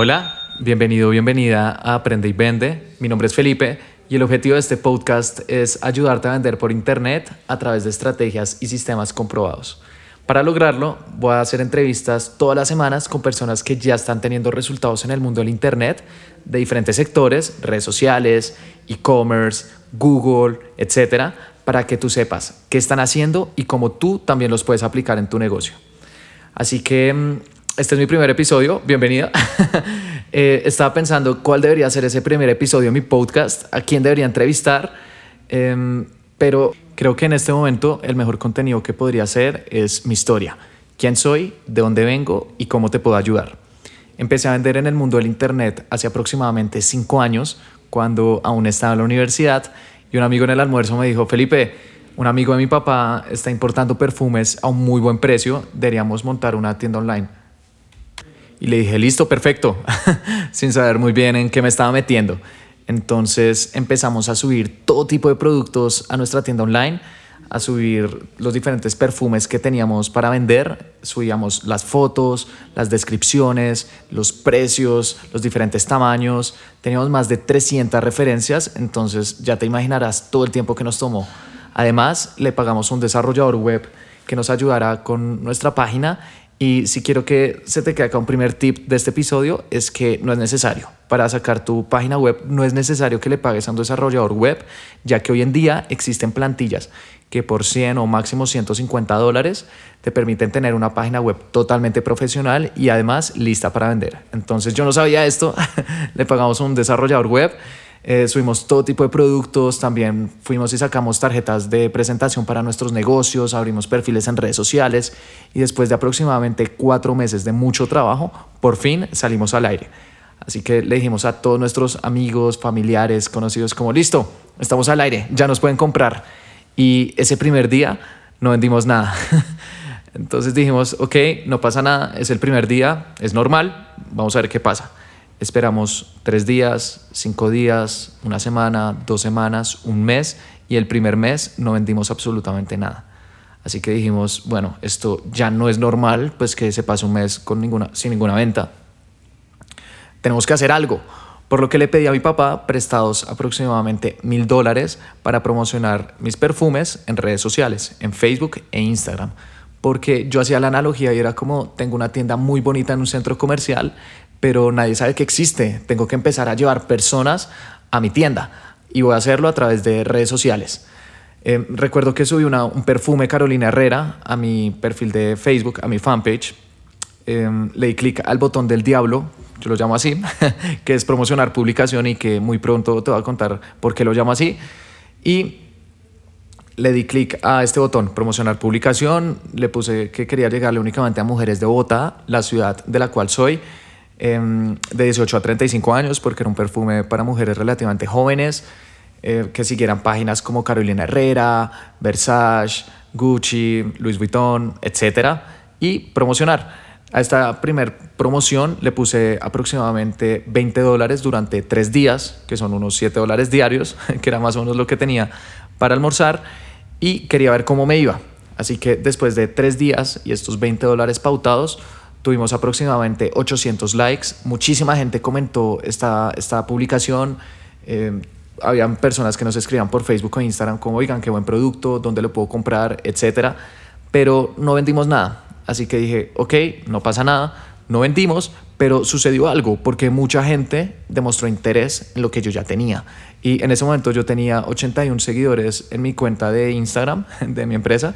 Hola, bienvenido, bienvenida a Aprende y Vende. Mi nombre es Felipe y el objetivo de este podcast es ayudarte a vender por Internet a través de estrategias y sistemas comprobados. Para lograrlo, voy a hacer entrevistas todas las semanas con personas que ya están teniendo resultados en el mundo del Internet, de diferentes sectores, redes sociales, e-commerce, Google, etcétera, para que tú sepas qué están haciendo y cómo tú también los puedes aplicar en tu negocio. Así que mm, este es mi primer episodio, bienvenida. Eh, estaba pensando cuál debería ser ese primer episodio de mi podcast, a quién debería entrevistar, em, pero creo que en este momento el mejor contenido que podría ser es mi historia. ¿Quién soy? ¿De dónde vengo? ¿Y cómo te puedo ayudar? Empecé a vender en el mundo del Internet hace aproximadamente cinco años, cuando aún estaba en la universidad, y un amigo en el almuerzo me dijo, Felipe, un amigo de mi papá está importando perfumes a un muy buen precio, deberíamos montar una tienda online. Y le dije, listo, perfecto, sin saber muy bien en qué me estaba metiendo. Entonces empezamos a subir todo tipo de productos a nuestra tienda online, a subir los diferentes perfumes que teníamos para vender, subíamos las fotos, las descripciones, los precios, los diferentes tamaños, teníamos más de 300 referencias, entonces ya te imaginarás todo el tiempo que nos tomó. Además, le pagamos un desarrollador web que nos ayudará con nuestra página y si quiero que se te quede acá un primer tip de este episodio es que no es necesario. Para sacar tu página web no es necesario que le pagues a un desarrollador web, ya que hoy en día existen plantillas que por 100 o máximo 150 dólares te permiten tener una página web totalmente profesional y además lista para vender. Entonces yo no sabía esto, le pagamos a un desarrollador web eh, subimos todo tipo de productos, también fuimos y sacamos tarjetas de presentación para nuestros negocios, abrimos perfiles en redes sociales y después de aproximadamente cuatro meses de mucho trabajo, por fin salimos al aire. Así que le dijimos a todos nuestros amigos, familiares, conocidos como, listo, estamos al aire, ya nos pueden comprar. Y ese primer día no vendimos nada. Entonces dijimos, ok, no pasa nada, es el primer día, es normal, vamos a ver qué pasa. Esperamos tres días, cinco días, una semana, dos semanas, un mes y el primer mes no vendimos absolutamente nada. Así que dijimos, bueno, esto ya no es normal, pues que se pase un mes con ninguna, sin ninguna venta. Tenemos que hacer algo. Por lo que le pedí a mi papá prestados aproximadamente mil dólares para promocionar mis perfumes en redes sociales, en Facebook e Instagram. Porque yo hacía la analogía y era como, tengo una tienda muy bonita en un centro comercial, pero nadie sabe que existe. Tengo que empezar a llevar personas a mi tienda y voy a hacerlo a través de redes sociales. Eh, recuerdo que subí un perfume Carolina Herrera a mi perfil de Facebook, a mi fanpage. Eh, le di clic al botón del diablo, yo lo llamo así, que es promocionar publicación y que muy pronto te voy a contar por qué lo llamo así. Y le di clic a este botón, promocionar publicación, le puse que quería llegarle únicamente a mujeres de Bogotá, la ciudad de la cual soy Em, de 18 a 35 años, porque era un perfume para mujeres relativamente jóvenes, eh, que siguieran páginas como Carolina Herrera, Versace, Gucci, Louis Vuitton, etc. Y promocionar. A esta primer promoción le puse aproximadamente 20 dólares durante tres días, que son unos 7 dólares diarios, que era más o menos lo que tenía para almorzar, y quería ver cómo me iba. Así que después de tres días y estos 20 dólares pautados, Tuvimos aproximadamente 800 likes, muchísima gente comentó esta, esta publicación. Eh, habían personas que nos escribían por Facebook o Instagram como, oigan, qué buen producto, dónde lo puedo comprar, etcétera. Pero no vendimos nada. Así que dije, ok, no pasa nada, no vendimos, pero sucedió algo porque mucha gente demostró interés en lo que yo ya tenía. Y en ese momento yo tenía 81 seguidores en mi cuenta de Instagram de mi empresa.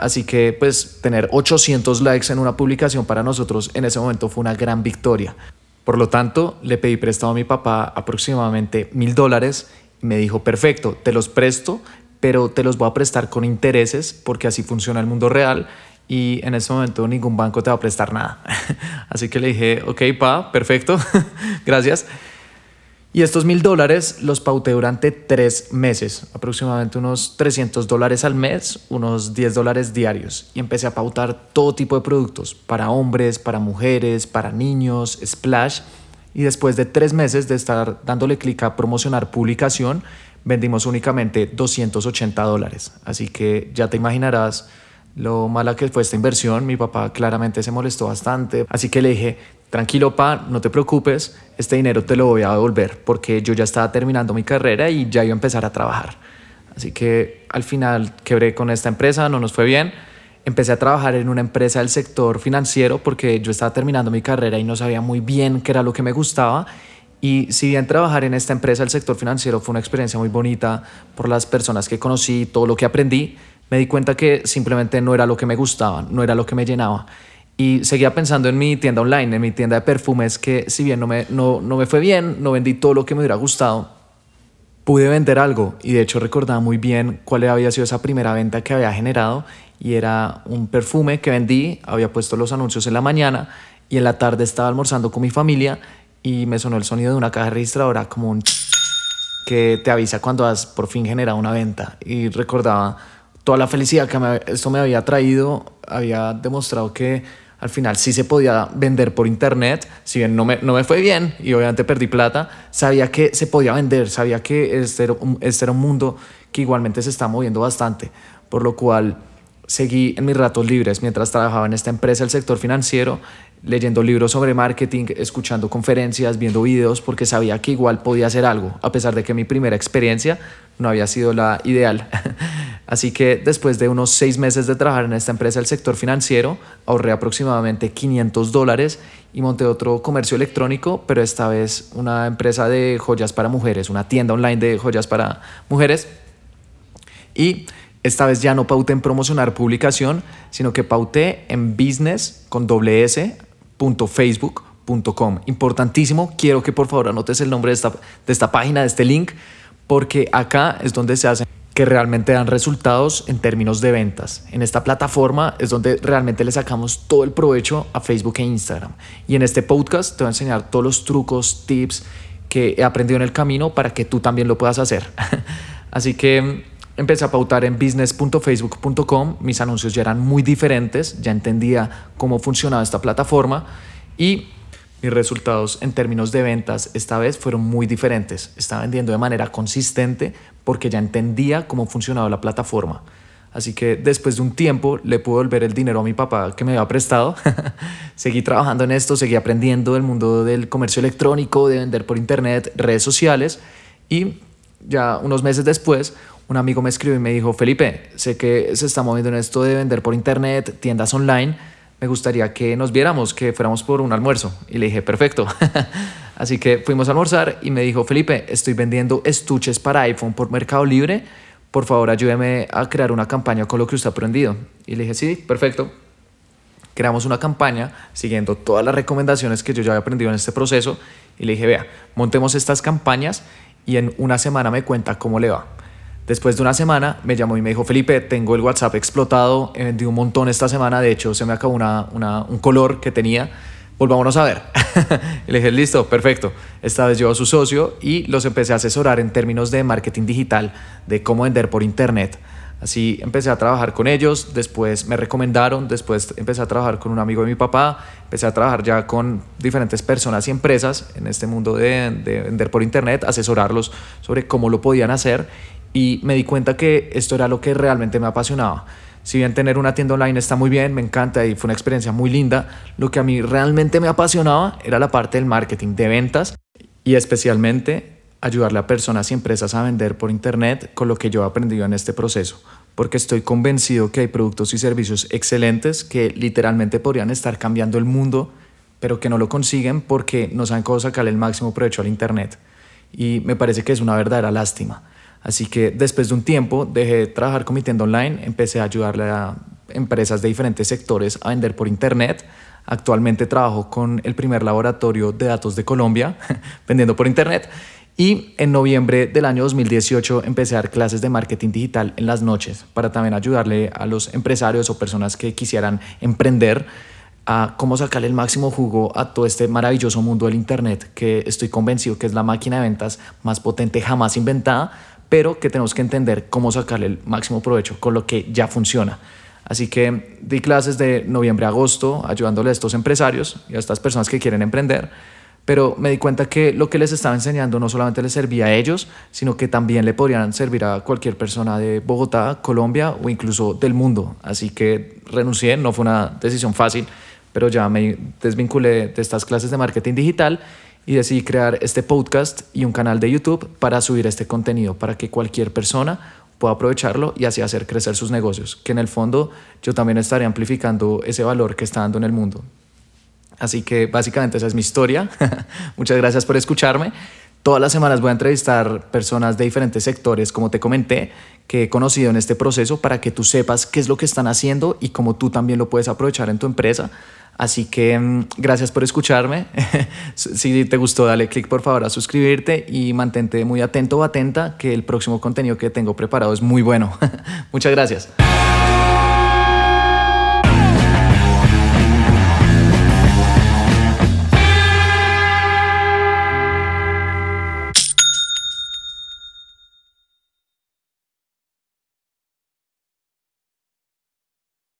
Así que pues tener 800 likes en una publicación para nosotros en ese momento fue una gran victoria. Por lo tanto, le pedí prestado a mi papá aproximadamente mil dólares me dijo, perfecto, te los presto, pero te los voy a prestar con intereses porque así funciona el mundo real y en ese momento ningún banco te va a prestar nada. Así que le dije, ok, pa, perfecto, gracias. Y estos mil dólares los pauté durante tres meses, aproximadamente unos 300 dólares al mes, unos 10 dólares diarios. Y empecé a pautar todo tipo de productos, para hombres, para mujeres, para niños, splash. Y después de tres meses de estar dándole clic a promocionar publicación, vendimos únicamente 280 dólares. Así que ya te imaginarás lo mala que fue esta inversión. Mi papá claramente se molestó bastante. Así que le dije, tranquilo pa, no te preocupes, este dinero te lo voy a devolver porque yo ya estaba terminando mi carrera y ya iba a empezar a trabajar. Así que al final quebré con esta empresa, no nos fue bien. Empecé a trabajar en una empresa del sector financiero porque yo estaba terminando mi carrera y no sabía muy bien qué era lo que me gustaba. Y si bien trabajar en esta empresa del sector financiero fue una experiencia muy bonita por las personas que conocí, todo lo que aprendí, me di cuenta que simplemente no era lo que me gustaba, no era lo que me llenaba. Y seguía pensando en mi tienda online, en mi tienda de perfumes, que si bien no me, no, no me fue bien, no vendí todo lo que me hubiera gustado, pude vender algo. Y de hecho recordaba muy bien cuál había sido esa primera venta que había generado. Y era un perfume que vendí, había puesto los anuncios en la mañana y en la tarde estaba almorzando con mi familia y me sonó el sonido de una caja registradora como un que te avisa cuando has por fin generado una venta. Y recordaba toda la felicidad que esto me había traído, había demostrado que al final sí se podía vender por internet, si bien no me, no me fue bien y obviamente perdí plata, sabía que se podía vender, sabía que este era, un, este mundo que igualmente se está moviendo bastante, por lo cual seguí en mis ratos libres mientras trabajaba en esta empresa del sector financiero, leyendo libros sobre marketing, escuchando conferencias, viendo videos, porque sabía que igual podía hacer algo, a pesar de que mi primera experiencia no había sido la ideal. Así que después de unos seis meses de trabajar en esta empresa del sector financiero, ahorré aproximadamente 500 dólares y monté otro comercio electrónico, pero esta vez una empresa de joyas para mujeres, una tienda online de joyas para mujeres. Y esta vez ya no pauté en promocionar publicación, sino que pauté en business con doble S, Importantísimo, quiero que por favor anotes el nombre de esta, de esta página, de este link, porque acá es donde se hacen que realmente dan resultados en términos de ventas. En esta plataforma es donde realmente le sacamos todo el provecho a Facebook e Instagram. Y en este podcast te voy a enseñar todos los trucos, tips que he aprendido en el camino para que tú también lo puedas hacer. Así que empecé a pautar en business.facebook.com. Mis anuncios ya eran muy diferentes, ya entendía cómo funcionaba esta plataforma y mis resultados en términos de ventas esta vez fueron muy diferentes. Estaba vendiendo de manera consistente porque ya entendía cómo funcionaba la plataforma. Así que después de un tiempo le pude volver el dinero a mi papá que me había prestado. seguí trabajando en esto, seguí aprendiendo del mundo del comercio electrónico, de vender por internet, redes sociales. Y ya unos meses después, un amigo me escribió y me dijo, Felipe, sé que se está moviendo en esto de vender por internet, tiendas online me gustaría que nos viéramos, que fuéramos por un almuerzo. Y le dije, perfecto. Así que fuimos a almorzar y me dijo, Felipe, estoy vendiendo estuches para iPhone por Mercado Libre. Por favor, ayúdeme a crear una campaña con lo que usted ha aprendido. Y le dije, sí, perfecto. Creamos una campaña siguiendo todas las recomendaciones que yo ya había aprendido en este proceso. Y le dije, vea, montemos estas campañas y en una semana me cuenta cómo le va. Después de una semana me llamó y me dijo, Felipe, tengo el WhatsApp explotado, he vendido un montón esta semana, de hecho se me acabó una, un color que tenía, volvámonos a ver. le dije, listo, perfecto. Esta vez yo a su socio y los empecé a asesorar en términos de marketing digital, de cómo vender por internet. Así empecé a trabajar con ellos, después me recomendaron, después empecé a trabajar con un amigo de mi papá, empecé a trabajar ya con diferentes personas y empresas en este mundo de vender por internet, asesorarlos sobre cómo lo podían hacer y me di cuenta que esto era lo que realmente me apasionaba. Si bien tener una tienda online está muy bien, me encanta y fue una experiencia muy linda, lo que a mí realmente me apasionaba era la parte del marketing, de ventas y especialmente ayudarle a personas y empresas a vender por internet con lo que yo he aprendido en este proceso, porque estoy convencido que hay productos y servicios excelentes que literalmente podrían estar cambiando el mundo, pero que no lo consiguen porque no saben cómo sacarle el máximo provecho al internet. Y me parece que es una verdadera lástima. Así que después de un tiempo dejé de trabajar con mi tienda online, empecé a ayudarle a empresas de diferentes sectores a vender por internet. Actualmente trabajo con el primer laboratorio de datos de Colombia, vendiendo por internet. Y en noviembre del año 2018 empecé a dar clases de marketing digital en las noches para también ayudarle a los empresarios o personas que quisieran emprender a cómo sacarle el máximo jugo a todo este maravilloso mundo del Internet, que estoy convencido que es la máquina de ventas más potente jamás inventada, pero que tenemos que entender cómo sacarle el máximo provecho con lo que ya funciona. Así que di clases de noviembre a agosto ayudándole a estos empresarios y a estas personas que quieren emprender, pero me di cuenta que lo que les estaba enseñando no solamente les servía a ellos, sino que también le podrían servir a cualquier persona de Bogotá, Colombia o incluso del mundo. Así que renuncié, no fue una decisión fácil, pero ya me desvinculé de estas clases de marketing digital y decidí crear este podcast y un canal de YouTube para subir este contenido, para que cualquier persona pueda aprovecharlo y así hacer crecer sus negocios, que en el fondo yo también estaré amplificando ese valor que está dando en el mundo. Así que básicamente esa es mi historia. Muchas gracias por escucharme. Todas las semanas voy a entrevistar personas de diferentes sectores, como te comenté, que he conocido en este proceso para que tú sepas qué es lo que están haciendo y cómo tú también lo puedes aprovechar en tu empresa. Así que mm, gracias por escucharme. si te gustó, dale click por favor a suscribirte y mantente muy atento o atenta que el próximo contenido que tengo preparado es muy bueno. Muchas gracias.